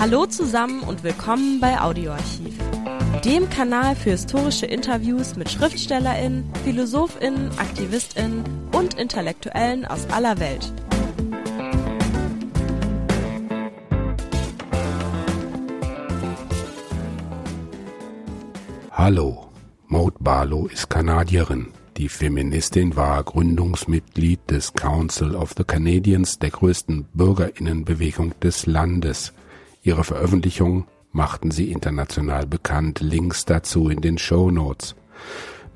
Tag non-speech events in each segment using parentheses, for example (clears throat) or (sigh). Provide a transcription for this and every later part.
Hallo zusammen und willkommen bei Audioarchiv, dem Kanal für historische Interviews mit Schriftstellerinnen, Philosophinnen, Aktivistinnen und Intellektuellen aus aller Welt. Hallo, Maud Barlow ist Kanadierin. Die Feministin war Gründungsmitglied des Council of the Canadians, der größten Bürgerinnenbewegung des Landes. Ihre Veröffentlichungen machten sie international bekannt. Links dazu in den Show Notes.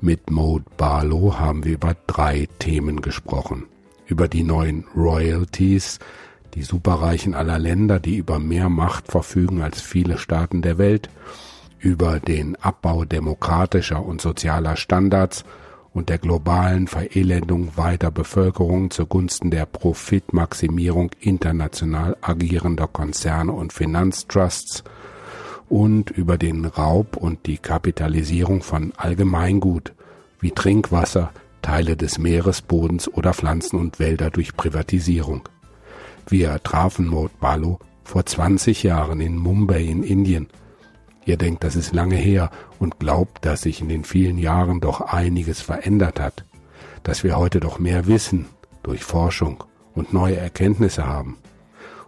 Mit Maud Barlow haben wir über drei Themen gesprochen. Über die neuen Royalties, die Superreichen aller Länder, die über mehr Macht verfügen als viele Staaten der Welt, über den Abbau demokratischer und sozialer Standards und der globalen Verelendung weiter Bevölkerung zugunsten der Profitmaximierung international agierender Konzerne und Finanztrusts und über den Raub und die Kapitalisierung von Allgemeingut wie Trinkwasser, Teile des Meeresbodens oder Pflanzen und Wälder durch Privatisierung. Wir trafen Maud Balu vor 20 Jahren in Mumbai in Indien Ihr denkt, das ist lange her und glaubt, dass sich in den vielen Jahren doch einiges verändert hat, dass wir heute doch mehr wissen durch Forschung und neue Erkenntnisse haben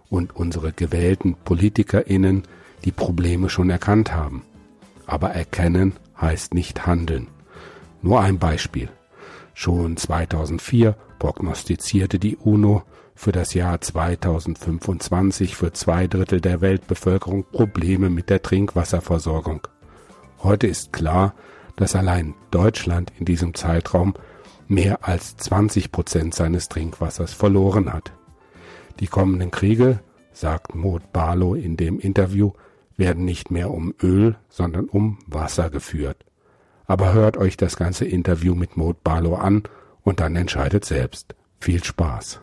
und unsere gewählten Politikerinnen die Probleme schon erkannt haben. Aber erkennen heißt nicht handeln. Nur ein Beispiel. Schon 2004 prognostizierte die UNO, für das Jahr 2025 für zwei Drittel der Weltbevölkerung Probleme mit der Trinkwasserversorgung. Heute ist klar, dass allein Deutschland in diesem Zeitraum mehr als 20 Prozent seines Trinkwassers verloren hat. Die kommenden Kriege, sagt Maud Barlow in dem Interview, werden nicht mehr um Öl, sondern um Wasser geführt. Aber hört euch das ganze Interview mit Maud Barlow an und dann entscheidet selbst. Viel Spaß.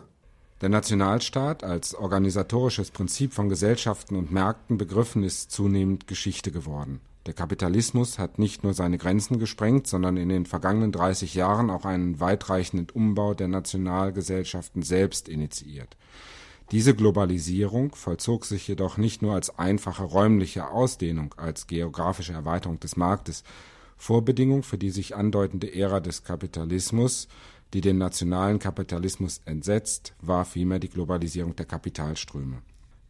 Der Nationalstaat als organisatorisches Prinzip von Gesellschaften und Märkten begriffen ist zunehmend Geschichte geworden. Der Kapitalismus hat nicht nur seine Grenzen gesprengt, sondern in den vergangenen 30 Jahren auch einen weitreichenden Umbau der Nationalgesellschaften selbst initiiert. Diese Globalisierung vollzog sich jedoch nicht nur als einfache räumliche Ausdehnung, als geografische Erweiterung des Marktes. Vorbedingung für die sich andeutende Ära des Kapitalismus die den nationalen Kapitalismus entsetzt, war vielmehr die Globalisierung der Kapitalströme.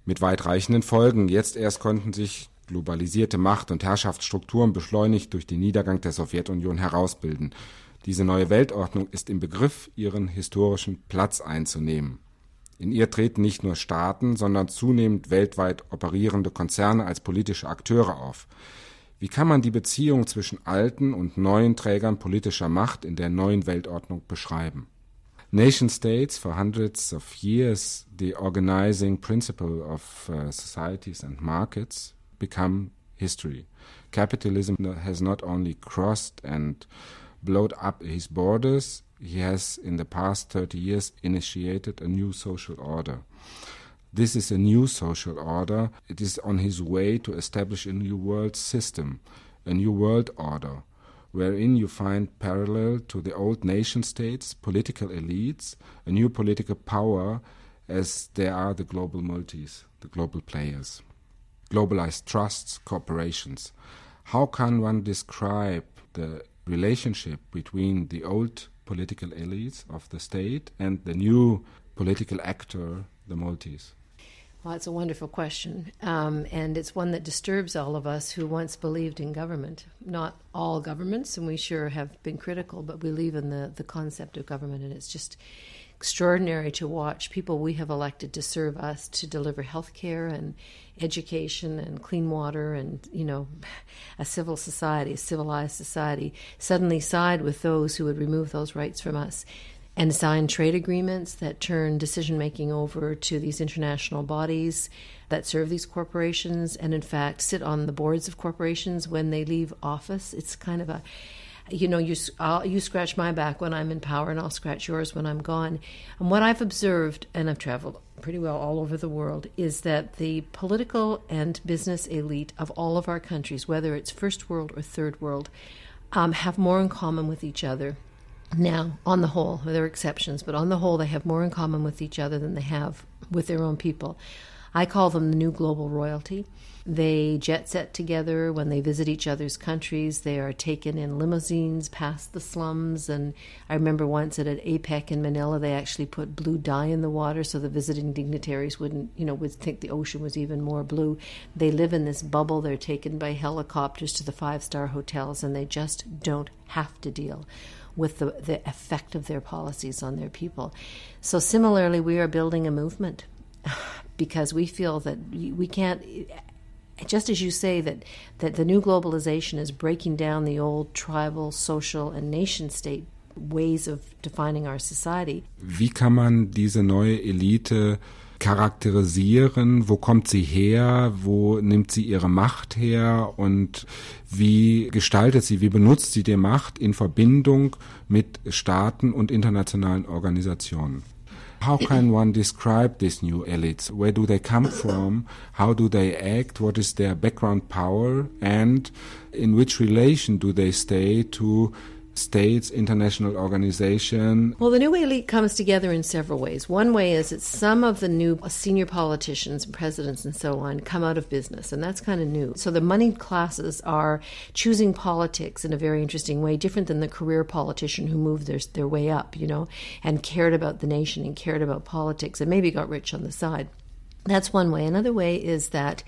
Mit weitreichenden Folgen. Jetzt erst konnten sich globalisierte Macht- und Herrschaftsstrukturen beschleunigt durch den Niedergang der Sowjetunion herausbilden. Diese neue Weltordnung ist im Begriff, ihren historischen Platz einzunehmen. In ihr treten nicht nur Staaten, sondern zunehmend weltweit operierende Konzerne als politische Akteure auf. Wie kann man die Beziehung zwischen alten und neuen Trägern politischer Macht in der neuen Weltordnung beschreiben? Nation states, for hundreds of years, the organizing principle of uh, societies and markets become history. Capitalism has not only crossed and blowed up his borders, he has in the past 30 years initiated a new social order. This is a new social order. It is on his way to establish a new world system, a new world order, wherein you find parallel to the old nation states, political elites, a new political power, as there are the global multis, the global players. Globalized trusts, corporations. How can one describe the relationship between the old political elites of the state and the new political actor, the multis? Well, it's a wonderful question. Um, and it's one that disturbs all of us who once believed in government. Not all governments, and we sure have been critical, but we believe in the, the concept of government. And it's just extraordinary to watch people we have elected to serve us to deliver health care and education and clean water and, you know, (laughs) a civil society, a civilized society, suddenly side with those who would remove those rights from us and sign trade agreements that turn decision making over to these international bodies that serve these corporations and in fact sit on the boards of corporations when they leave office. It's kind of a you know you I'll, you scratch my back when I'm in power and I'll scratch yours when I'm gone. And what I've observed and I've traveled pretty well all over the world is that the political and business elite of all of our countries whether it's first world or third world um, have more in common with each other now, on the whole, there are exceptions, but on the whole, they have more in common with each other than they have with their own people. I call them the new global royalty. They jet set together when they visit each other's countries. They are taken in limousines past the slums. And I remember once at an APEC in Manila, they actually put blue dye in the water so the visiting dignitaries wouldn't, you know, would think the ocean was even more blue. They live in this bubble. They're taken by helicopters to the five star hotels, and they just don't have to deal with the, the effect of their policies on their people. So, similarly, we are building a movement (sighs) because we feel that we can't just as you say that, that the new globalization is breaking down the old tribal, social, and nation state ways of defining our society. Wie kann man diese neue Elite charakterisieren? Wo kommt sie her? Wo nimmt sie ihre Macht her? Und wie gestaltet sie, wie benutzt sie die Macht in Verbindung mit Staaten und internationalen Organisationen? How can one describe these new elites? Where do they come from? How do they act? What is their background power? And in which relation do they stay to states, international organization? Well, the new elite comes together in several ways. One way is that some of the new senior politicians, presidents, and so on come out of business, and that's kind of new. So the moneyed classes are choosing politics in a very interesting way, different than the career politician who moved their, their way up, you know, and cared about the nation and cared about politics and maybe got rich on the side. That's one way. Another way is that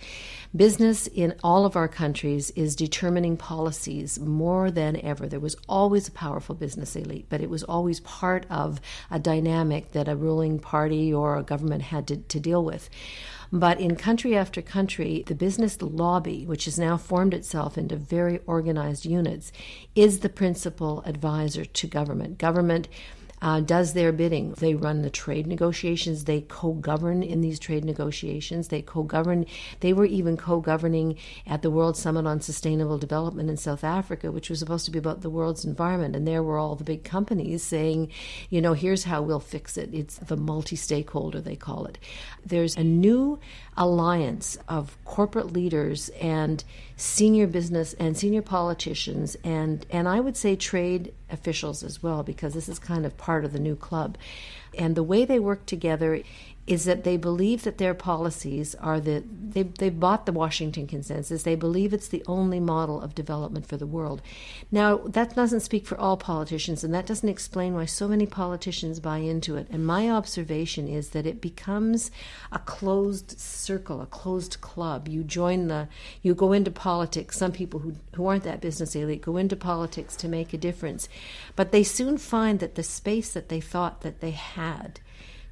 business in all of our countries is determining policies more than ever. There was always a powerful business elite, but it was always part of a dynamic that a ruling party or a government had to, to deal with. But in country after country, the business lobby, which has now formed itself into very organized units, is the principal advisor to government. Government uh, does their bidding. They run the trade negotiations. They co-govern in these trade negotiations. They co-govern. They were even co-governing at the World Summit on Sustainable Development in South Africa, which was supposed to be about the world's environment. And there were all the big companies saying, you know, here's how we'll fix it. It's the multi-stakeholder they call it. There's a new alliance of corporate leaders and senior business and senior politicians and and I would say trade officials as well because this is kind of part of the new club. And the way they work together is that they believe that their policies are the they they've bought the Washington consensus. They believe it's the only model of development for the world. Now that doesn't speak for all politicians, and that doesn't explain why so many politicians buy into it. And my observation is that it becomes a closed circle, a closed club. You join the you go into politics. Some people who who aren't that business elite go into politics to make a difference, but they soon find that the space that they thought that they had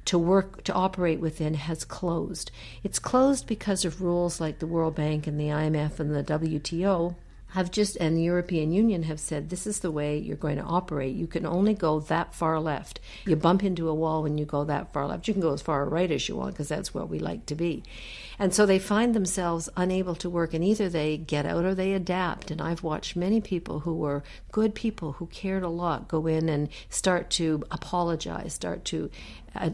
to work to operate within has closed. It's closed because of rules like the World Bank and the IMF and the WTO have just and the European Union have said this is the way you're going to operate. You can only go that far left. You bump into a wall when you go that far left. You can go as far right as you want because that's where we like to be. And so they find themselves unable to work and either they get out or they adapt. And I've watched many people who were good people who cared a lot go in and start to apologize, start to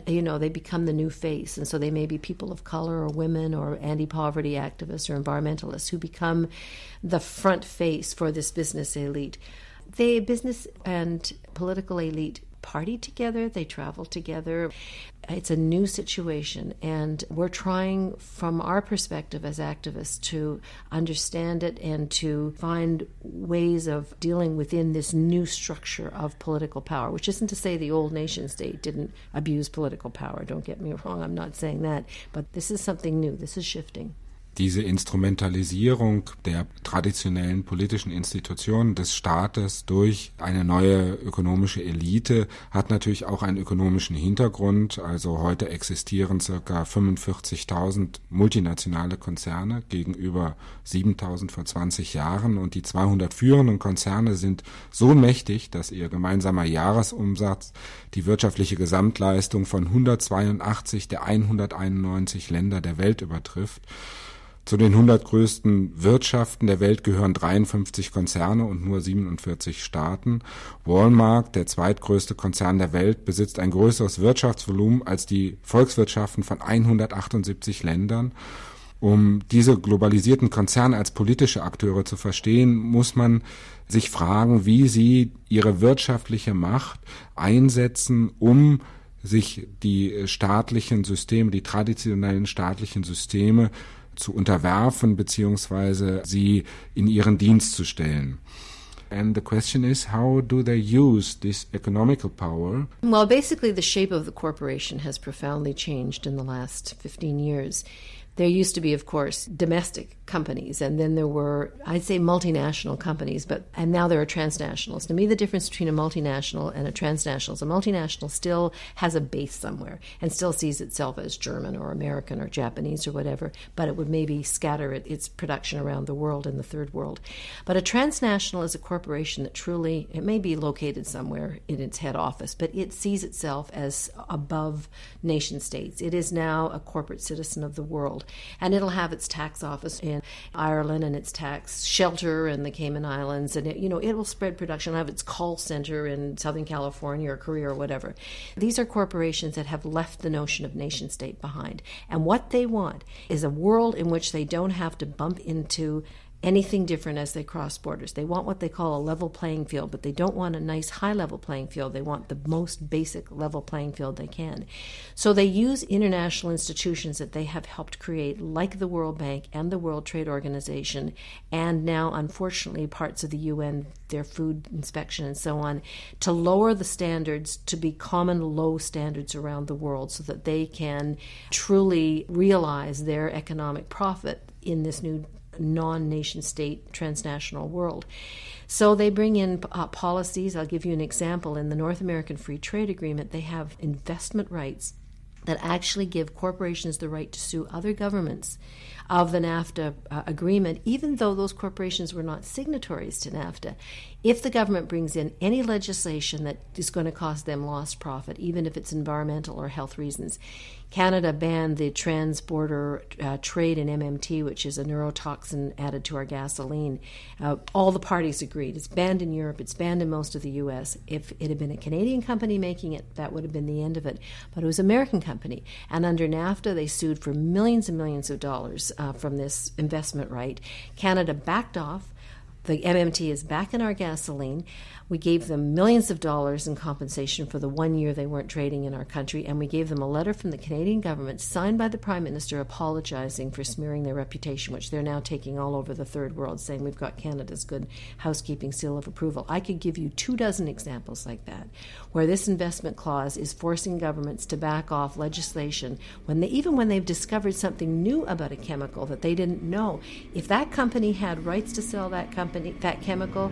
you know, they become the new face. And so they may be people of color or women or anti poverty activists or environmentalists who become the front face for this business elite. They, business and political elite, party together, they travel together. It's a new situation, and we're trying, from our perspective as activists, to understand it and to find ways of dealing within this new structure of political power, which isn't to say the old nation state didn't abuse political power. Don't get me wrong, I'm not saying that. But this is something new, this is shifting. Diese Instrumentalisierung der traditionellen politischen Institutionen des Staates durch eine neue ökonomische Elite hat natürlich auch einen ökonomischen Hintergrund. Also heute existieren circa 45.000 multinationale Konzerne gegenüber 7.000 vor 20 Jahren und die 200 führenden Konzerne sind so mächtig, dass ihr gemeinsamer Jahresumsatz die wirtschaftliche Gesamtleistung von 182 der 191 Länder der Welt übertrifft. Zu den 100 größten Wirtschaften der Welt gehören 53 Konzerne und nur 47 Staaten. Walmart, der zweitgrößte Konzern der Welt, besitzt ein größeres Wirtschaftsvolumen als die Volkswirtschaften von 178 Ländern. Um diese globalisierten Konzerne als politische Akteure zu verstehen, muss man sich fragen, wie sie ihre wirtschaftliche Macht einsetzen, um sich die staatlichen Systeme, die traditionellen staatlichen Systeme zu unterwerfen beziehungsweise sie in ihren Dienst zu stellen. And the question is, how do they use this economical power? Well, basically, the shape of the corporation has profoundly changed in the last 15 years. There used to be, of course, domestic companies, and then there were, I'd say, multinational companies, but and now there are transnationals. To me, the difference between a multinational and a transnational is a multinational still has a base somewhere and still sees itself as German or American or Japanese or whatever, but it would maybe scatter it, its production around the world in the third world. But a transnational is a corporation that truly, it may be located somewhere in its head office, but it sees itself as above nation states. It is now a corporate citizen of the world and it'll have its tax office in Ireland and its tax shelter in the Cayman Islands, and it, you know it will spread production. It'll have its call center in Southern California or Korea or whatever. These are corporations that have left the notion of nation state behind, and what they want is a world in which they don't have to bump into anything different as they cross borders. They want what they call a level playing field, but they don't want a nice high level playing field. They want the most basic level playing field they can. So they use international institutions that they have helped create, like the World Bank and the World Trade Organization, and now, unfortunately, parts of the UN, their food inspection and so on, to lower the standards to be common low standards around the world so that they can truly realize their economic profit in this new non nation state transnational world. So they bring in uh, policies. I'll give you an example. In the North American Free Trade Agreement, they have investment rights that actually give corporations the right to sue other governments of the NAFTA uh, agreement, even though those corporations were not signatories to NAFTA. If the government brings in any legislation that is going to cost them lost profit, even if it's environmental or health reasons, Canada banned the trans-border uh, trade in MMT, which is a neurotoxin added to our gasoline. Uh, all the parties agreed. It's banned in Europe. It's banned in most of the U.S. If it had been a Canadian company making it, that would have been the end of it. But it was an American company, and under NAFTA, they sued for millions and millions of dollars uh, from this investment right. Canada backed off. The MMT is back in our gasoline. We gave them millions of dollars in compensation for the one year they weren't trading in our country, and we gave them a letter from the Canadian government signed by the Prime Minister apologizing for smearing their reputation, which they're now taking all over the third world, saying we've got Canada's good housekeeping seal of approval. I could give you two dozen examples like that, where this investment clause is forcing governments to back off legislation when they even when they've discovered something new about a chemical that they didn't know. If that company had rights to sell that company that chemical,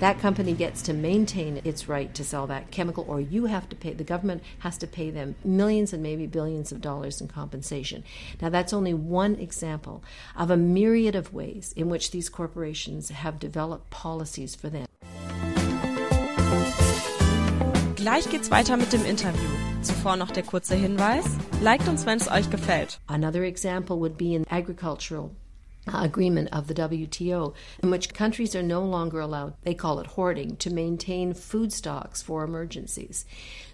that company gets to maintain its right to sell that chemical, or you have to pay, the government has to pay them millions and maybe billions of dollars in compensation. Now, that's only one example of a myriad of ways in which these corporations have developed policies for them. Gleich geht's weiter mit dem Interview. Zuvor noch der kurze Hinweis. Liked uns, wenn es euch gefällt. Another example would be in agricultural agreement of the WTO, in which countries are no longer allowed, they call it hoarding, to maintain food stocks for emergencies.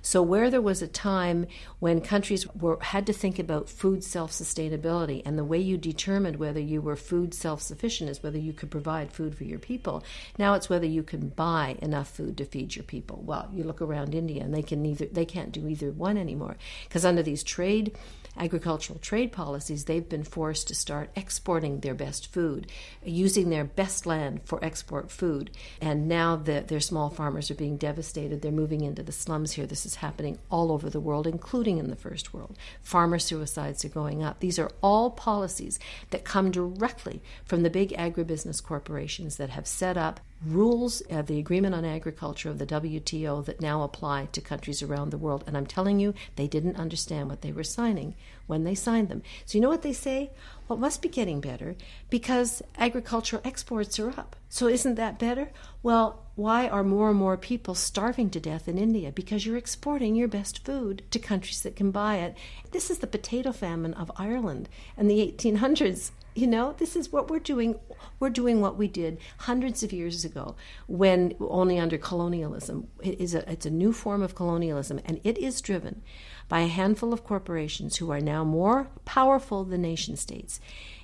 So, where there was a time when countries were, had to think about food self sustainability, and the way you determined whether you were food self sufficient is whether you could provide food for your people. Now it's whether you can buy enough food to feed your people. Well, you look around India, and they can neither they can't do either one anymore because under these trade agricultural trade policies, they've been forced to start exporting their best food, using their best land for export food. And now that their small farmers are being devastated, they're moving into the slums here. This is happening all over the world, including in the first world. Farmer suicides are going up. These are all policies that come directly from the big agribusiness corporations that have set up rules of the Agreement on Agriculture of the WTO that now apply to countries around the world. And I'm telling you, they didn't understand what they were signing when they signed them. So, you know what they say? Well, it must be getting better because agricultural exports are up. So, isn't that better? Well, why are more and more people starving to death in India? Because you're exporting your best food to countries that can buy it. This is the potato famine of Ireland in the 1800s. You know, this is what we're doing. We're doing what we did hundreds of years ago when only under colonialism. It is a, it's a new form of colonialism, and it is driven by a handful of corporations who are now more powerful than nation states.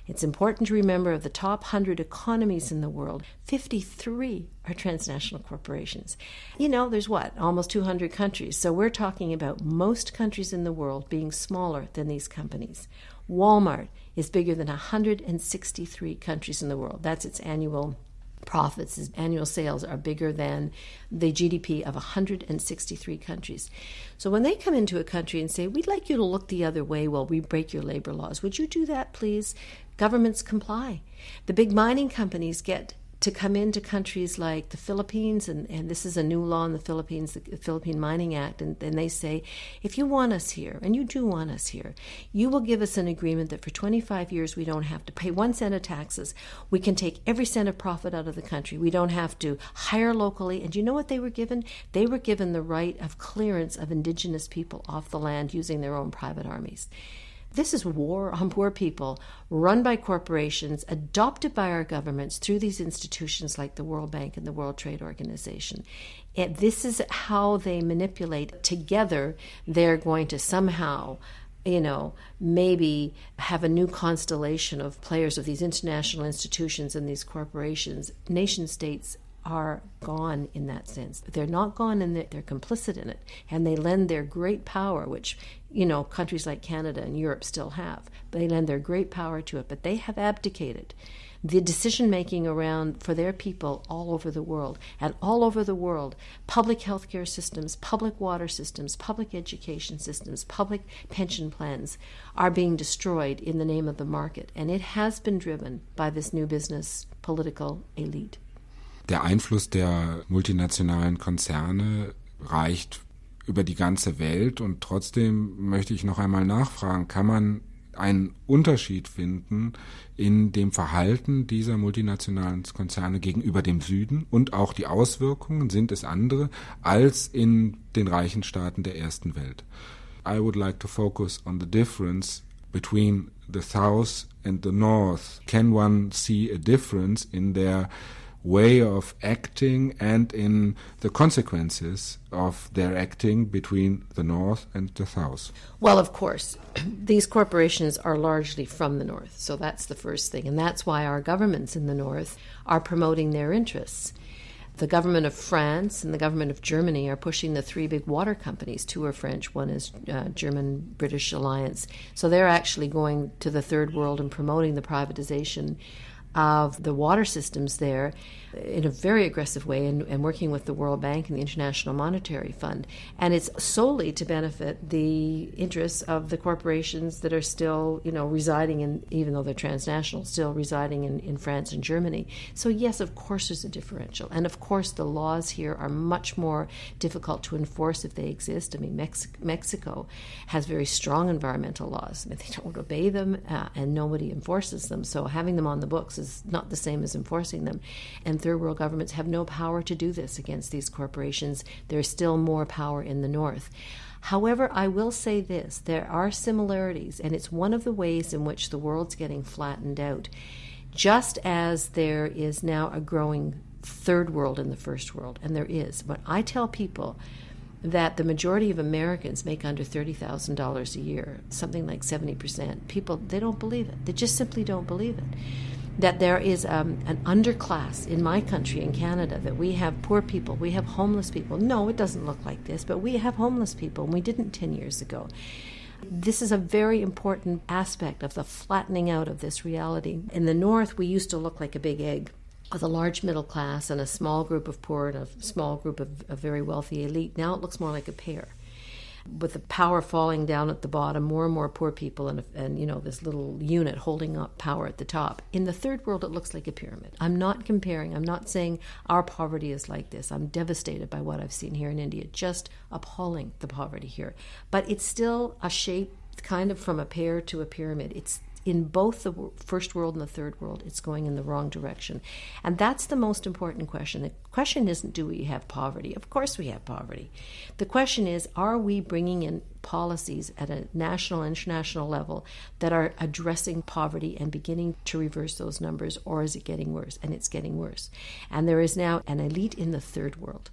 It's important to remember of the top 100 economies in the world, 53 are transnational corporations. You know, there's what, almost 200 countries. So we're talking about most countries in the world being smaller than these companies. Walmart is bigger than 163 countries in the world. That's its annual profits, its annual sales are bigger than the GDP of 163 countries. So when they come into a country and say, We'd like you to look the other way while we break your labor laws, would you do that, please? Governments comply. The big mining companies get to come into countries like the Philippines, and, and this is a new law in the Philippines, the Philippine Mining Act, and, and they say, if you want us here, and you do want us here, you will give us an agreement that for 25 years we don't have to pay one cent of taxes. We can take every cent of profit out of the country. We don't have to hire locally. And you know what they were given? They were given the right of clearance of indigenous people off the land using their own private armies. This is war on poor people, run by corporations, adopted by our governments through these institutions like the World Bank and the World Trade Organization. And this is how they manipulate. Together, they're going to somehow you know, maybe have a new constellation of players of these international institutions and these corporations. Nation states are gone in that sense. They're not gone and they're complicit in it. And they lend their great power, which, you know, countries like Canada and Europe still have. They lend their great power to it, but they have abdicated the decision making around for their people all over the world. And all over the world, public healthcare systems, public water systems, public education systems, public pension plans are being destroyed in the name of the market. And it has been driven by this new business political elite. Der Einfluss der multinationalen Konzerne reicht über die ganze Welt und trotzdem möchte ich noch einmal nachfragen, kann man einen Unterschied finden in dem Verhalten dieser multinationalen Konzerne gegenüber dem Süden und auch die Auswirkungen sind es andere als in den reichen Staaten der ersten Welt. I would like to focus on the difference between the South and the North. Can one see a difference in their way of acting and in the consequences of their acting between the North and the South? Well, of course, (clears throat) these corporations are largely from the North, so that's the first thing. And that's why our governments in the North are promoting their interests. The government of France and the government of Germany are pushing the three big water companies. Two are French, one is uh, German British alliance. So they're actually going to the third world and promoting the privatization of the water systems there in a very aggressive way and, and, working with the World Bank and the International Monetary Fund. And it's solely to benefit the interests of the corporations that are still, you know, residing in, even though they're transnational, still residing in, in France and Germany. So, yes, of course, there's a differential. And of course, the laws here are much more difficult to enforce if they exist. I mean, Mex- Mexico has very strong environmental laws. Mean, they don't obey them uh, and nobody enforces them. So, having them on the books is not the same as enforcing them. And third world governments have no power to do this against these corporations. There's still more power in the North. However, I will say this there are similarities, and it's one of the ways in which the world's getting flattened out. Just as there is now a growing third world in the first world, and there is, but I tell people that the majority of Americans make under $30,000 a year, something like 70%. People, they don't believe it. They just simply don't believe it that there is um, an underclass in my country, in Canada, that we have poor people, we have homeless people. No, it doesn't look like this, but we have homeless people, and we didn't 10 years ago. This is a very important aspect of the flattening out of this reality. In the North, we used to look like a big egg with a large middle class and a small group of poor and a small group of, a very wealthy elite. Now it looks more like a pear with the power falling down at the bottom, more and more poor people, and, and you know this little unit holding up power at the top. In the third world, it looks like a pyramid. I'm not comparing. I'm not saying our poverty is like this. I'm devastated by what I've seen here in India. Just appalling the poverty here, but it's still a shape kind of from a pear to a pyramid. It's in both the first world and the third world, it's going in the wrong direction. And that's the most important question. The question isn't do we have poverty? Of course we have poverty. The question is are we bringing in policies at a national international level that are addressing poverty and beginning to reverse those numbers or is it getting worse? And it's getting worse. And there is now an elite in the third world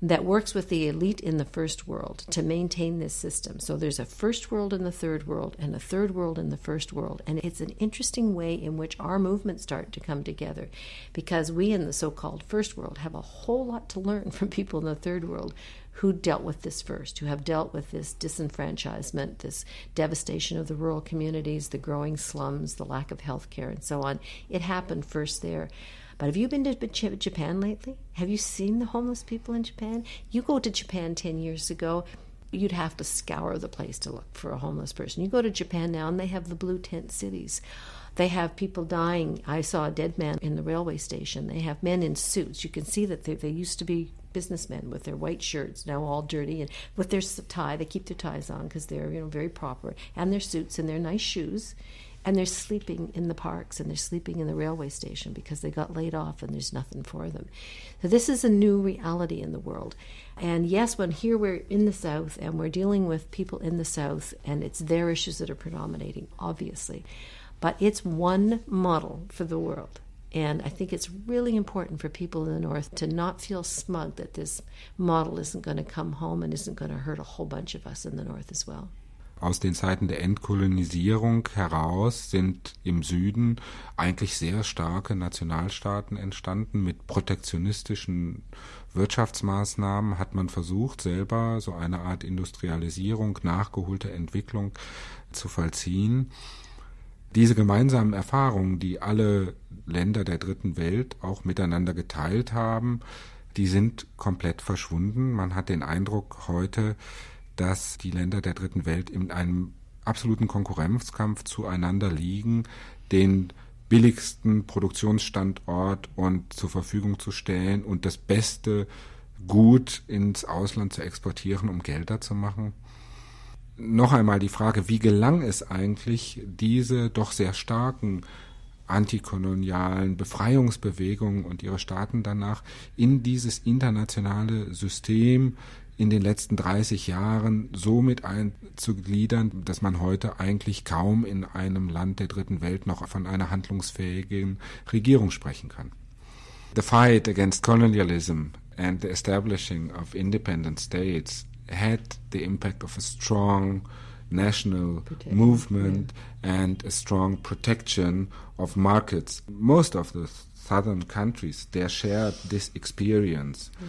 that works with the elite in the first world to maintain this system. So there's a first world in the third world and a third world in the first world. And it's an interesting way in which our movements start to come together because we in the so called first world have a whole lot to learn (laughs) from people in the third world who dealt with this first, who have dealt with this disenfranchisement, this devastation of the rural communities, the growing slums, the lack of health care, and so on. It happened first there. But have you been to Japan lately? Have you seen the homeless people in Japan? You go to Japan 10 years ago, you'd have to scour the place to look for a homeless person. You go to Japan now and they have the blue tent cities. They have people dying. I saw a dead man in the railway station. They have men in suits. You can see that they, they used to be businessmen with their white shirts, now all dirty, and with their tie. They keep their ties on because they're you know very proper, and their suits and their nice shoes and they're sleeping in the parks and they're sleeping in the railway station because they got laid off and there's nothing for them. So this is a new reality in the world. And yes, when here we're in the South and we're dealing with people in the South and it's their issues that are predominating, obviously. But it's one model for the world. And I think it's really important for people in the North to not feel smug that this model isn't going to come home and isn't going to hurt a whole bunch of us in the North as well. Aus den Zeiten der Entkolonisierung heraus sind im Süden eigentlich sehr starke Nationalstaaten entstanden. Mit protektionistischen Wirtschaftsmaßnahmen hat man versucht, selber so eine Art Industrialisierung, nachgeholte Entwicklung zu vollziehen. Diese gemeinsamen Erfahrungen, die alle Länder der dritten Welt auch miteinander geteilt haben, die sind komplett verschwunden. Man hat den Eindruck heute, dass die Länder der dritten Welt in einem absoluten Konkurrenzkampf zueinander liegen, den billigsten Produktionsstandort und zur Verfügung zu stellen und das beste Gut ins Ausland zu exportieren, um Gelder zu machen. Noch einmal die Frage, wie gelang es eigentlich, diese doch sehr starken antikolonialen Befreiungsbewegungen und ihre Staaten danach in dieses internationale System in den letzten 30 Jahren so mit einzugliedern, dass man heute eigentlich kaum in einem Land der dritten Welt noch von einer handlungsfähigen Regierung sprechen kann. The fight against colonialism and the establishing of independent states had the impact of a strong national protection, movement yeah. and a strong protection of markets. Most of the southern countries, they shared this experience. Yeah.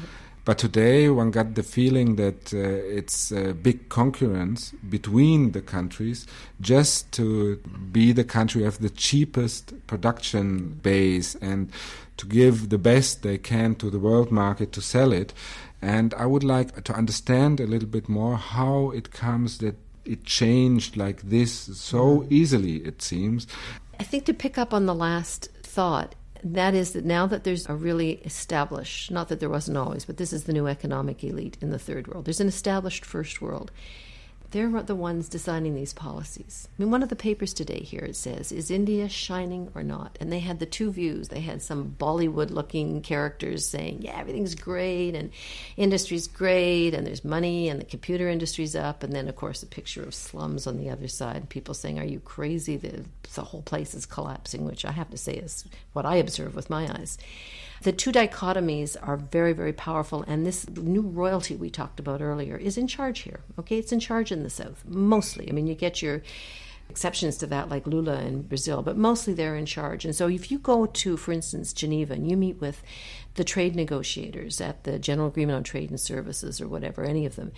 But today, one got the feeling that uh, it's a big concurrence between the countries just to be the country of the cheapest production base and to give the best they can to the world market to sell it. And I would like to understand a little bit more how it comes that it changed like this so easily, it seems. I think to pick up on the last thought, that is that now that there's a really established, not that there wasn't always, but this is the new economic elite in the third world. There's an established first world they're the ones designing these policies. I mean, one of the papers today here it says, "Is India shining or not?" And they had the two views. They had some Bollywood-looking characters saying, "Yeah, everything's great and industry's great and there's money and the computer industry's up," and then of course a picture of slums on the other side. People saying, "Are you crazy? The, the whole place is collapsing," which I have to say is what I observe with my eyes. The two dichotomies are very, very powerful, and this new royalty we talked about earlier is in charge here. Okay, it's in charge in the South, mostly. I mean, you get your exceptions to that, like Lula in Brazil, but mostly they're in charge. And so if you go to, for instance, Geneva and you meet with the trade negotiators at the General Agreement on Trade and Services or whatever, any of them,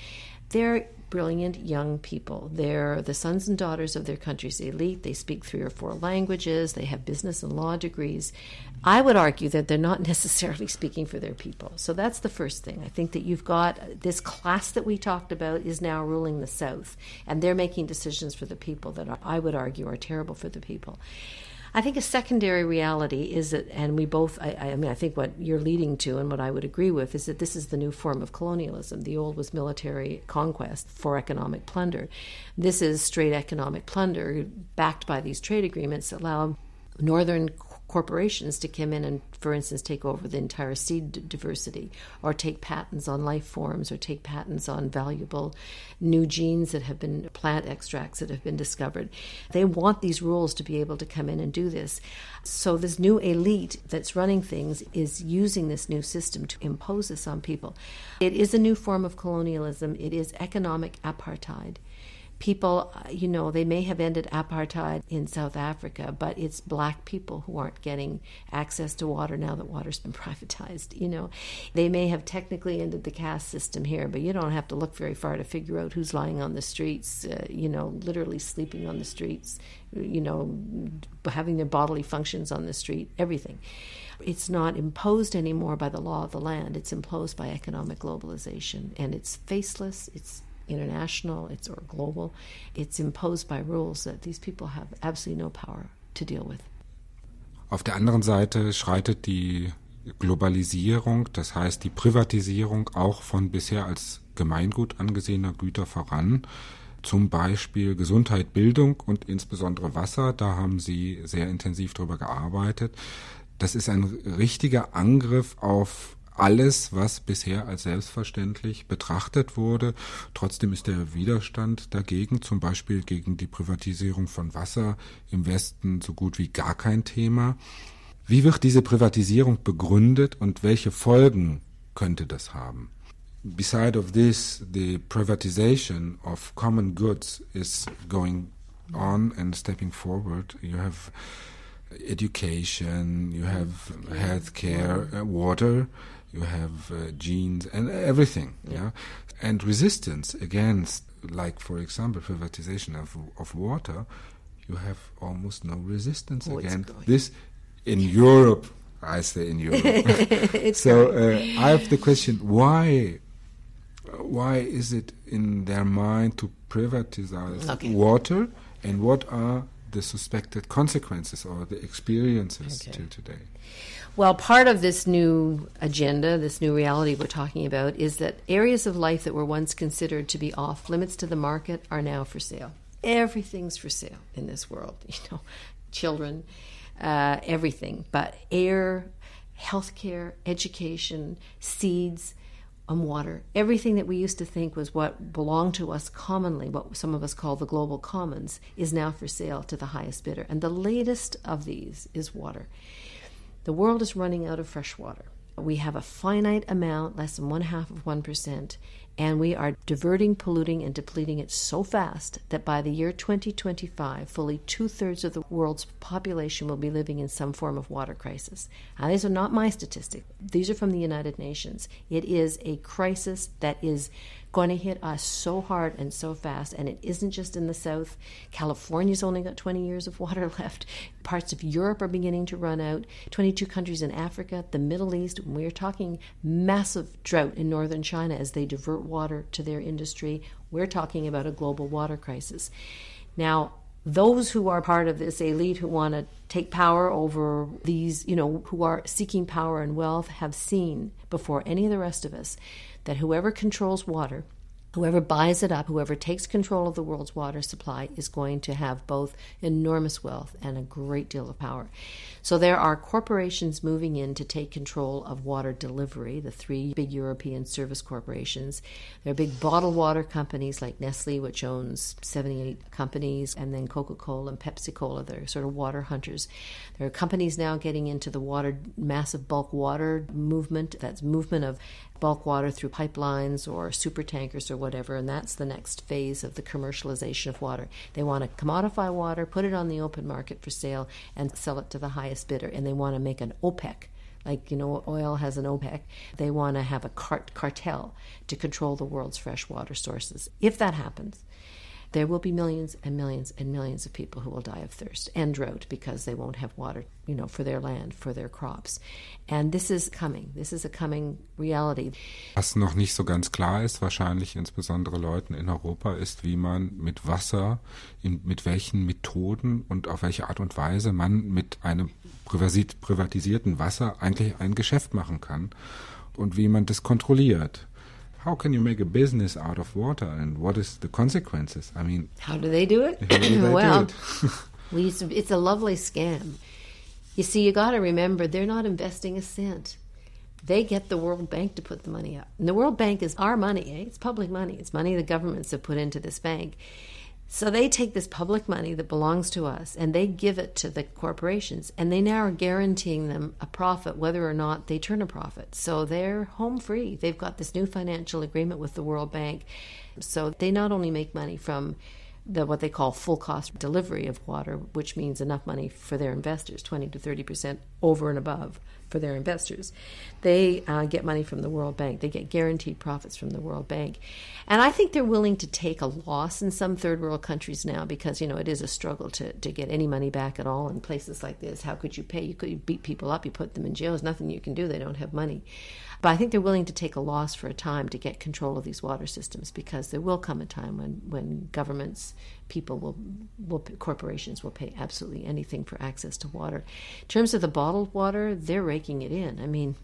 they're brilliant young people. They're the sons and daughters of their country's elite. They speak three or four languages. They have business and law degrees. I would argue that they're not (laughs) necessarily speaking for their people. So that's the first thing. I think that you've got this class that we talked about is now ruling the South, and they're making decisions for the people that I would argue are terrible for the people. I think a secondary reality is that, and we both, I, I, mean, I think what you're leading to and what I would agree with is that this is the new form of colonialism. The old was military conquest for economic plunder. This is straight economic plunder backed by these trade agreements that allow northern corporations to come in and, for instance, take over the entire seed diversity, or take patents on life forms, or take patents on valuable new genes that have been plant extracts that have been discovered. They want these rules to be able to come in and do this. So, this new elite that's running things is using this new system to impose this on people. It is a new form of colonialism, it is economic apartheid people, uh, you know, they may have ended apartheid in South Africa, but it's black people who aren't getting access to water now that water's been (laughs) privatized. You know, they may have technically ended the caste system here, but you don't have to look very far to figure out who's lying on the streets, uh, you know, literally sleeping on the streets, you know, having their bodily functions on the street, everything. It's not imposed anymore by the law of the land. It's imposed by economic globalization, and it's faceless. It's international, it's or global. It's imposed by rules that these people have absolutely no power to deal with. Auf der anderen Seite schreitet die Globalisierung, das heißt die Privatisierung auch von bisher als Gemeingut angesehener Güter voran. Zum Beispiel Gesundheit, Bildung und insbesondere Wasser. Da haben Sie sehr intensiv darüber gearbeitet. Das ist ein richtiger Angriff auf alles, was bisher als selbstverständlich betrachtet wurde. Trotzdem ist der Widerstand dagegen, zum Beispiel gegen die Privatisierung von Wasser im Westen, so gut wie gar kein Thema. Wie wird diese Privatisierung begründet und welche Folgen könnte das haben? Beside of this, the privatization of common goods is going on and stepping forward. You have education, you have healthcare, uh, water. You have uh, genes and everything, yeah. yeah, and resistance against, like for example, privatization of of water, you have almost no resistance oh, against this in Europe. I say in Europe. (laughs) (laughs) so uh, I have the question: Why? Why is it in their mind to privatize okay. water, and what are the suspected consequences or the experiences okay. till today? Well, part of this new agenda, this new reality we're talking about, is that areas of life that were once considered to be off limits to the market are now for sale. Everything's for sale in this world, (laughs) you know, children, uh, everything. But air, healthcare, education, seeds, and water, everything that we used to think was what belonged to us commonly, what some of us call the global commons, is now for sale to the highest bidder. And the latest of these is water. The world is running out of fresh water. We have a finite amount, less than one half of 1%, and we are diverting, polluting, and depleting it so fast that by the year 2025, fully two thirds of the world's population will be living in some form of water crisis. Now, these are not my statistics, these are from the United Nations. It is a crisis that is going to hit us so hard and so fast. And it isn't just in the South. California's only got 20 years of (laughs) water left. Parts of Europe are beginning to run out. 22 countries in Africa, the Middle East. We're talking massive drought in northern China as they divert water to their industry. We're talking about a global water crisis. Now, those who are part of this elite who want to take power over these, you know, who are seeking power and wealth have seen before any of the rest of us that whoever controls water Whoever buys it up, whoever takes control of the world's water supply, is going to have both enormous wealth and a great deal of power. So there are corporations moving in to take control of water delivery, the three big European service corporations. There are big bottled water companies like Nestle, which owns 78 companies, and then Coca Cola and Pepsi Cola. They're sort of water hunters. There are companies now getting into the water, massive bulk water movement. That's movement of bulk water through pipelines or super tankers or whatever, and that's the next phase of the commercialization of water. They want to commodify water, put it on the open market for sale, and sell it to the highest bidder, and they want to make an OPEC. Like you know oil has an OPEC. They want to have a cart- cartel to control the world's fresh water sources. If that happens there will be millions and millions and millions of people who will die of thirst and drought because they won't have water, you know, for their land, for their crops. And this is coming. This is a coming reality. Was noch nicht so ganz klar ist, wahrscheinlich insbesondere Leuten in Europa, ist, wie man mit Wasser, in, mit welchen Methoden und auf welche Art und Weise man mit einem privatisierten Wasser eigentlich ein Geschäft machen kann und wie man das kontrolliert. How can you make a business out of water and what is the consequences? I mean, how do they do it? Do they (clears throat) well, do it? (laughs) we to, it's a lovely scam. You see, you got to remember they're not investing a cent. They get the World Bank to put the money up. And the World Bank is our money, eh? It's public money. It's money the governments have put into this bank. So they take this public money that belongs to us and they give it to the corporations, and they now are guaranteeing them a profit whether or not they turn a profit. So they're home free. They've got this new financial agreement with the World Bank. So they not only make money from the what they call full cost delivery of water, which means enough money for their investors, 20 to 30 percent over and above for their investors. They uh, get money from the World Bank. They get guaranteed profits from the World Bank. And I think they're willing to take a loss in some third world countries now because, you know, it is a struggle to, to get any money back at all in places like this. How could you pay? You could beat people up, you put them in jail. There's nothing you can do. They don't have money. But I think they're willing to take a loss for a time to get control of these water systems because there will come a time when, when governments, people will, will, corporations will pay absolutely anything for access to water. In terms of the bottled water, they're raking it in. I mean,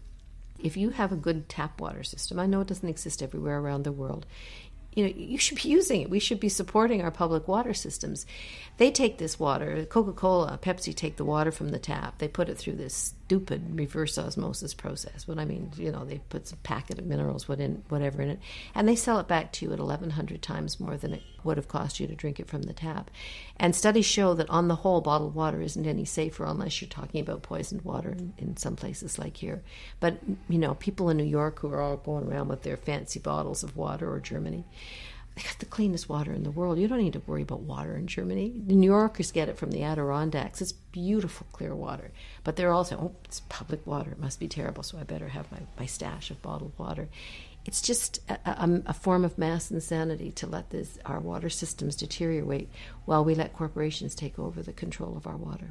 if you have a good tap water system, I know it doesn't exist everywhere around the world you know, you should be using it. We should be supporting our public water systems. They take this water, Coca Cola, Pepsi take the water from the tap. They put it through this stupid reverse osmosis process. But I mean, you know, they put some packet of minerals, whatever in it, and they sell it back to you at 1,100 times more than it would have cost you to drink it from the tap. And studies show that on the whole, bottled water isn't any safer unless you're talking about poisoned water in, in some places like here. But, you know, people in New York who are all going around with their fancy bottles of water or Germany, they got the cleanest water in the world. You don't need to worry about water in Germany. The New Yorkers get it from the Adirondacks. It's beautiful, clear water. But they're also, oh, it's public water. It must be terrible, so I better have my, my stash of bottled water. It's just a, a, um, a form of mass insanity to let this, our water systems deteriorate while we let corporations take over the control of our water.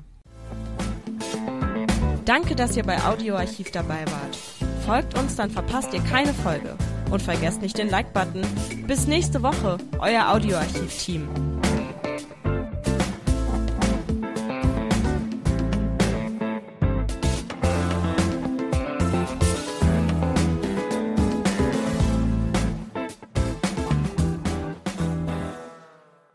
Danke, dass ihr bei Audioarchiv dabei wart. Folgt uns, dann verpasst ihr keine Folge. Und vergesst nicht den Like-Button. Bis nächste Woche, euer Audioarchiv-Team.